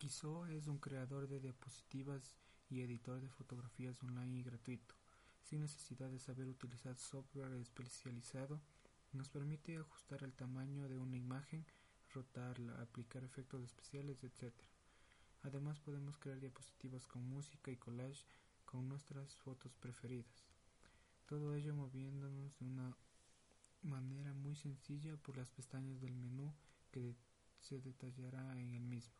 Kiso es un creador de diapositivas y editor de fotografías online y gratuito. Sin necesidad de saber utilizar software especializado, nos permite ajustar el tamaño de una imagen, rotarla, aplicar efectos especiales, etc. Además podemos crear diapositivas con música y collage con nuestras fotos preferidas. Todo ello moviéndonos de una manera muy sencilla por las pestañas del menú que se detallará en el mismo.